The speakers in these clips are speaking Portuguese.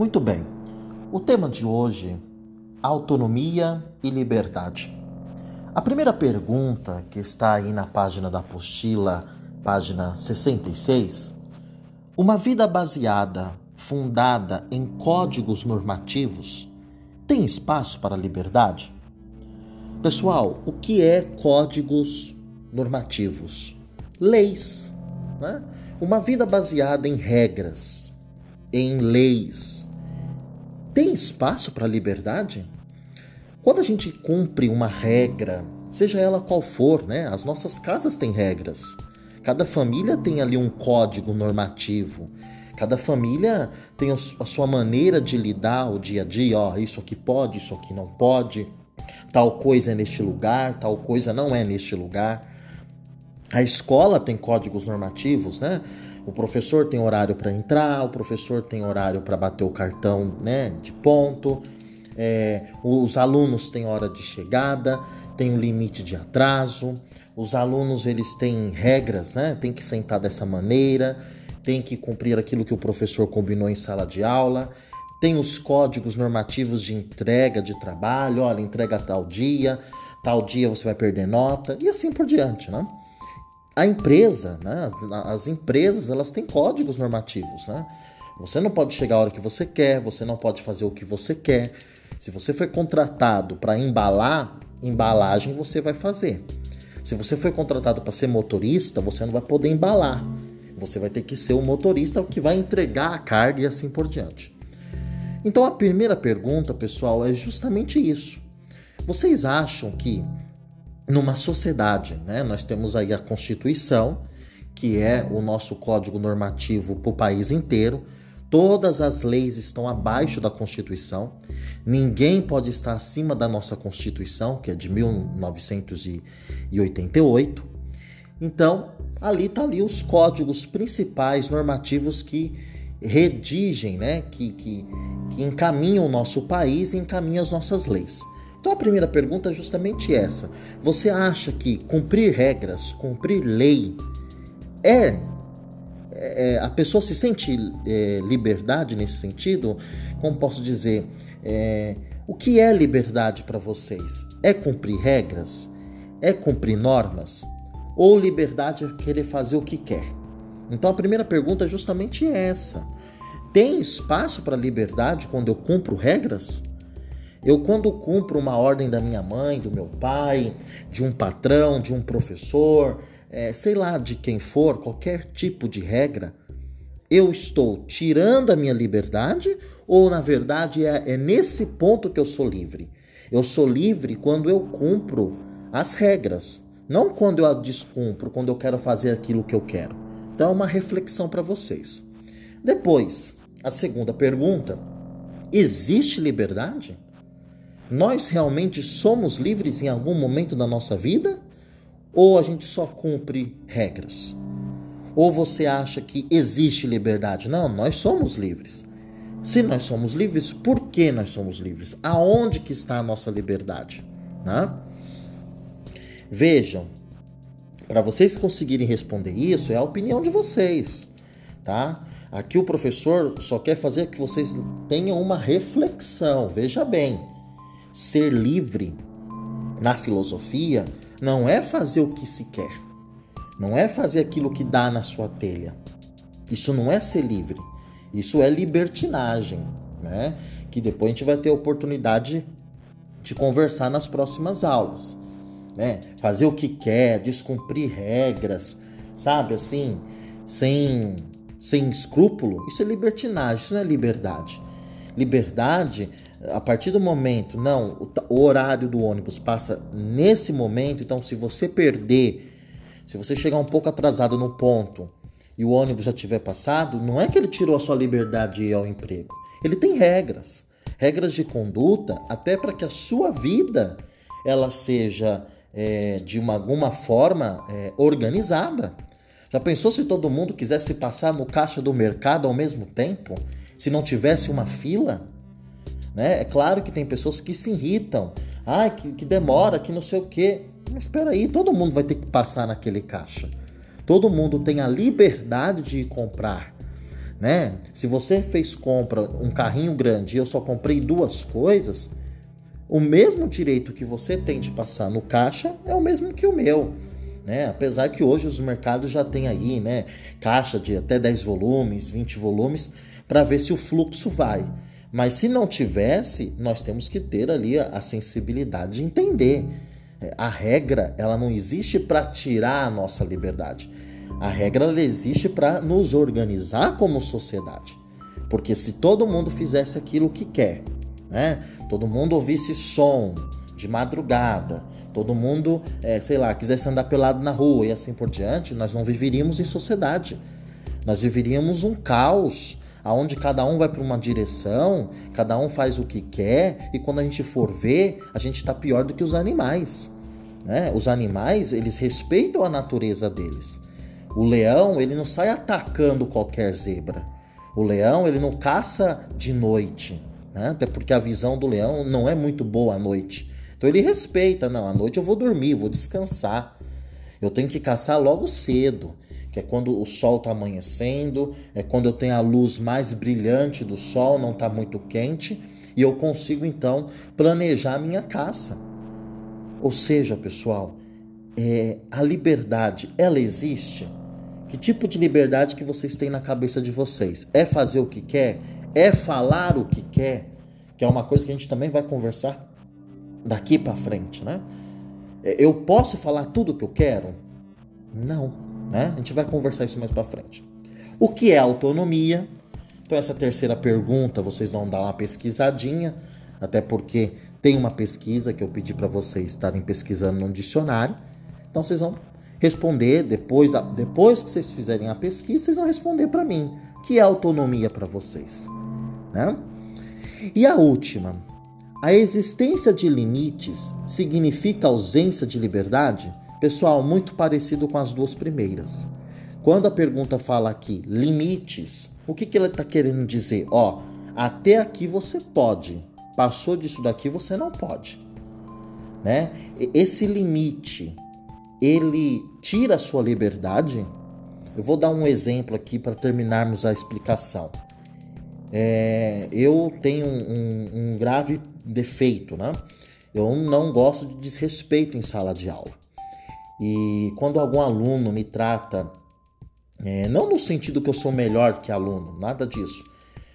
Muito bem. O tema de hoje: autonomia e liberdade. A primeira pergunta que está aí na página da apostila, página 66, uma vida baseada, fundada em códigos normativos, tem espaço para liberdade? Pessoal, o que é códigos normativos? Leis, né? Uma vida baseada em regras, em leis, tem espaço para liberdade? Quando a gente cumpre uma regra, seja ela qual for, né? As nossas casas têm regras. Cada família tem ali um código normativo. Cada família tem a sua maneira de lidar o dia a dia. Ó, isso aqui pode, isso aqui não pode. Tal coisa é neste lugar, tal coisa não é neste lugar. A escola tem códigos normativos, né? O professor tem horário para entrar, o professor tem horário para bater o cartão né, de ponto, é, os alunos têm hora de chegada, tem um limite de atraso, os alunos eles têm regras, né? Tem que sentar dessa maneira, tem que cumprir aquilo que o professor combinou em sala de aula, tem os códigos normativos de entrega de trabalho, olha, entrega tal dia, tal dia você vai perder nota e assim por diante, né? A empresa, né? As, as, empresas, elas têm códigos normativos, né? Você não pode chegar a hora que você quer, você não pode fazer o que você quer. Se você foi contratado para embalar, embalagem você vai fazer. Se você foi contratado para ser motorista, você não vai poder embalar. Você vai ter que ser o motorista que vai entregar a carga e assim por diante. Então a primeira pergunta, pessoal, é justamente isso. Vocês acham que numa sociedade. Né? Nós temos aí a Constituição, que é o nosso código normativo para o país inteiro. Todas as leis estão abaixo da Constituição. Ninguém pode estar acima da nossa Constituição, que é de 1988. Então, ali está ali os códigos principais normativos que redigem, né, que, que, que encaminham o nosso país e encaminham as nossas leis. Então a primeira pergunta é justamente essa. Você acha que cumprir regras, cumprir lei, é, é a pessoa se sente é, liberdade nesse sentido? Como posso dizer? É, o que é liberdade para vocês? É cumprir regras? É cumprir normas? Ou liberdade é querer fazer o que quer? Então a primeira pergunta é justamente essa. Tem espaço para liberdade quando eu cumpro regras? Eu, quando cumpro uma ordem da minha mãe, do meu pai, de um patrão, de um professor, é, sei lá de quem for, qualquer tipo de regra, eu estou tirando a minha liberdade ou, na verdade, é, é nesse ponto que eu sou livre? Eu sou livre quando eu cumpro as regras, não quando eu a descumpro, quando eu quero fazer aquilo que eu quero. Então, é uma reflexão para vocês. Depois, a segunda pergunta: existe liberdade? Nós realmente somos livres em algum momento da nossa vida? Ou a gente só cumpre regras? Ou você acha que existe liberdade? Não, nós somos livres. Se nós somos livres, por que nós somos livres? Aonde que está a nossa liberdade? Né? Vejam, para vocês conseguirem responder isso, é a opinião de vocês, tá? Aqui o professor só quer fazer que vocês tenham uma reflexão. Veja bem, Ser livre na filosofia não é fazer o que se quer, não é fazer aquilo que dá na sua telha. Isso não é ser livre, isso é libertinagem, né? Que depois a gente vai ter a oportunidade de conversar nas próximas aulas, né? Fazer o que quer, descumprir regras, sabe assim, sem sem escrúpulo, isso é libertinagem, isso não é liberdade. Liberdade a partir do momento, não, o, horário do ônibus passa nesse momento, então se você perder, se você chegar um pouco atrasado no ponto e o ônibus já tiver passado, não é que ele tirou a sua liberdade de ir ao emprego. Ele tem regras, regras de conduta, até para que a sua vida ela seja é, de uma, alguma forma é, organizada. Já pensou se todo mundo quisesse passar no caixa do mercado ao mesmo tempo? Se não tivesse uma fila? Né? É claro que tem pessoas que se irritam, ah, que, que demora, que não sei o quê. Mas espera aí, todo mundo vai ter que passar naquele caixa. Todo mundo tem a liberdade de comprar. né? Se você fez compra um carrinho grande e eu só comprei duas coisas, o mesmo direito que você tem de passar no caixa é o mesmo que o meu. Né? Apesar que hoje os mercados já têm aí, né, caixa de até 10 volumes, 20 volumes, para ver se o fluxo vai. Mas se não tivesse, nós temos que ter ali a, a sensibilidade de entender. É, a regra, ela não existe para tirar a nossa liberdade. A regra ela existe para nos organizar como sociedade. Porque se todo mundo fizesse aquilo que quer, né? Todo mundo ouvisse som de madrugada, todo mundo, é, sei lá, quisesse andar pelado na rua e assim por diante, nós não viveríamos em sociedade. Nós viveríamos um caos, aonde cada um vai para uma direção, cada um faz o que quer, e quando a gente for ver, a gente está pior do que os animais. Né? Os animais, eles respeitam a natureza deles. O leão, ele não sai atacando qualquer zebra. O leão, ele não caça de noite, né? até porque a visão do leão não é muito boa à noite. Então ele respeita, não, à noite eu vou dormir, vou descansar. Eu tenho que caçar logo cedo que é quando o sol está amanhecendo, é quando eu tenho a luz mais brilhante do sol, não está muito quente, e eu consigo então planejar a minha caça. Ou seja, pessoal, é, a liberdade, ela existe? Que tipo de liberdade que vocês têm na cabeça de vocês? É fazer o que quer? É falar o que quer? Que é uma coisa que a gente também vai conversar daqui para frente, né? É, eu posso falar tudo o que eu quero? Não. Né? A gente vai conversar isso mais para frente. O que é autonomia? Então essa terceira pergunta vocês vão dar uma pesquisadinha, até porque tem uma pesquisa que eu pedi para vocês estarem pesquisando no dicionário. Então vocês vão responder depois, depois que vocês fizerem a pesquisa, vocês vão responder para mim. O que é autonomia para vocês? Né? E a última, a existência de limites significa ausência de liberdade? Pessoal, muito parecido com as duas primeiras. Quando a pergunta fala aqui limites, o que, que ela está querendo dizer? Ó, até aqui você pode, passou disso daqui você não pode. Né? Esse limite, ele tira a sua liberdade? Eu vou dar um exemplo aqui para terminarmos a explicação. É, eu tenho um, um, um grave defeito, né? Eu não gosto de desrespeito em sala de aula. E quando algum aluno me trata, é, não no sentido que eu sou melhor que aluno, nada disso,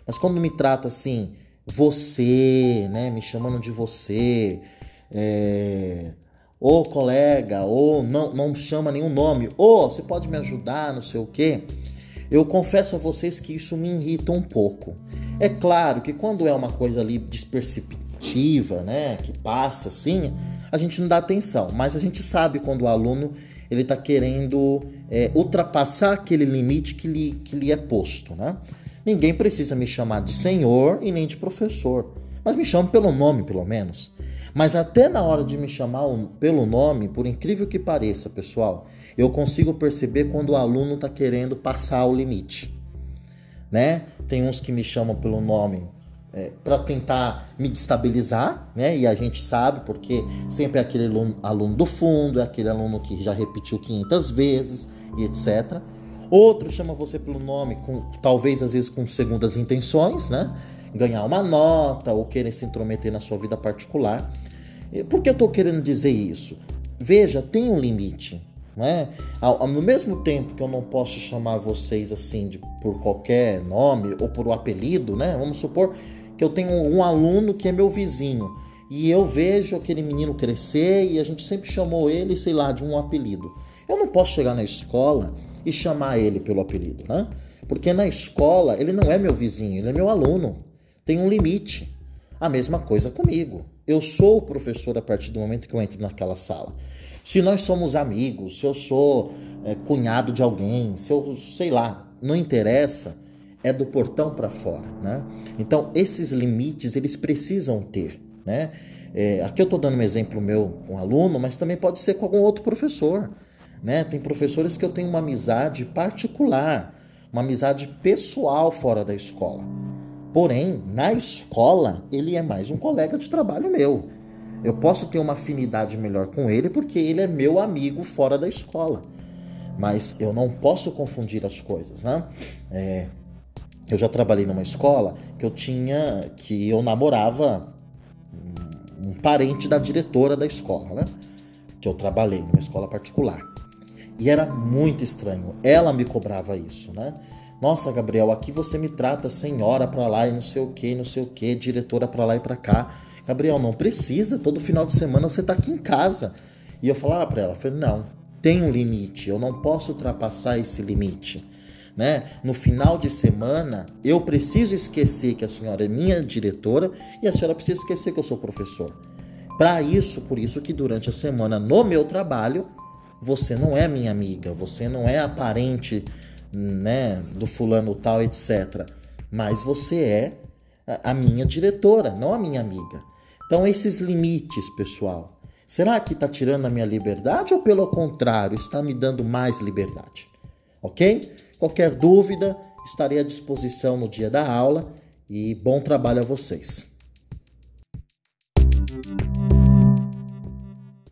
mas quando me trata assim, você, né, me chamando de você, é, ô colega, ou não, não chama nenhum nome, ou você pode me ajudar, não sei o quê. Eu confesso a vocês que isso me irrita um pouco. É claro que quando é uma coisa ali desperceptiva, né, que passa assim, a gente não dá atenção, mas a gente sabe quando o aluno ele está querendo é, ultrapassar aquele limite que lhe, que lhe é posto, né? Ninguém precisa me chamar de senhor e nem de professor, mas me chame pelo nome, pelo menos. Mas até na hora de me chamar pelo nome, por incrível que pareça, pessoal, eu consigo perceber quando o aluno está querendo passar o limite. Né? Tem uns que me chamam pelo nome é, para tentar me destabilizar, né? E a gente sabe porque sempre é aquele aluno, aluno, do fundo, é aquele aluno que já repetiu 500 vezes e etc. Outro chama você pelo nome, com, talvez às vezes com segundas intenções, né? Ganhar uma nota ou querer se intrometer na sua vida particular. Por que eu estou querendo dizer isso? Veja, tem um limite. Né? Ao, ao, mesmo tempo que eu não posso chamar vocês assim de, por qualquer nome ou por um apelido, né? Vamos supor que eu tenho um aluno que é meu vizinho e eu vejo aquele menino crescer e a gente sempre chamou ele, sei lá, de um apelido. Eu não posso chegar na escola e chamar ele pelo apelido, né? Porque na escola ele não é meu vizinho, ele é meu aluno. Tem um limite. A mesma coisa comigo. Eu sou o professor a partir do momento que eu entro naquela sala. Se nós somos amigos, se eu sou é, cunhado de alguém, se eu sei lá, não interessa é do portão para fora, né? Então esses limites eles precisam ter, né? É, aqui eu estou dando um exemplo meu com um aluno, mas também pode ser com algum outro professor, né? Tem professores que eu tenho uma amizade particular, uma amizade pessoal fora da escola. Porém, na escola, ele é mais um colega de trabalho meu. Eu posso ter uma afinidade melhor com ele porque ele é meu amigo fora da escola. Mas eu não posso confundir as coisas, né? É, eu já trabalhei numa escola que eu tinha, que eu namorava um parente da diretora da escola, né? Que eu trabalhei numa escola particular. E era muito estranho. Ela me cobrava isso, né? Nossa, Gabriel, aqui você me trata senhora para lá e não sei o que, não sei o que, diretora para lá e para cá. Gabriel, não precisa. Todo final de semana você tá aqui em casa. E eu falava para ela, falei, não, tem um limite. Eu não posso ultrapassar esse limite né? No final de semana, eu preciso esquecer que a senhora é minha diretora e a senhora precisa esquecer que eu sou professor. Para isso, por isso que durante a semana no meu trabalho, você não é minha amiga, você não é a parente, né, do fulano tal, etc. Mas você é a minha diretora, não a minha amiga. Então, esses limites, pessoal, será que está tirando a minha liberdade ou, pelo contrário, está me dando mais liberdade? Ok? Qualquer dúvida, estarei à disposição no dia da aula e bom trabalho a vocês.